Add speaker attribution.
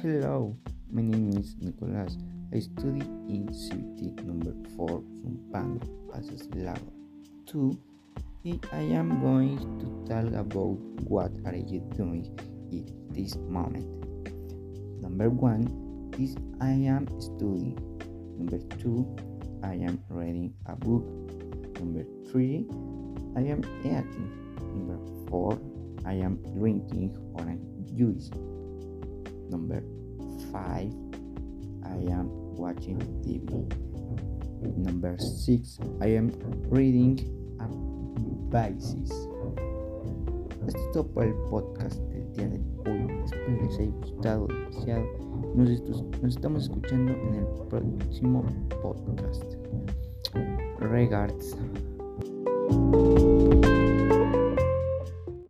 Speaker 1: Hello, my name is Nicolas. I study in CBT number 4 Sumpano, Pasaslava. 2. I am going to talk about what are you doing at this moment. Number 1 is I am studying. Number 2 I am reading a book. Number 3 I am eating. Number 4 I am drinking orange juice. Number 5 I am watching TV. Number 6 I am reading a basis. Esto por el podcast del día de hoy. Espero que les haya gustado demasiado. Nos, nos estamos escuchando en el próximo podcast. Regards.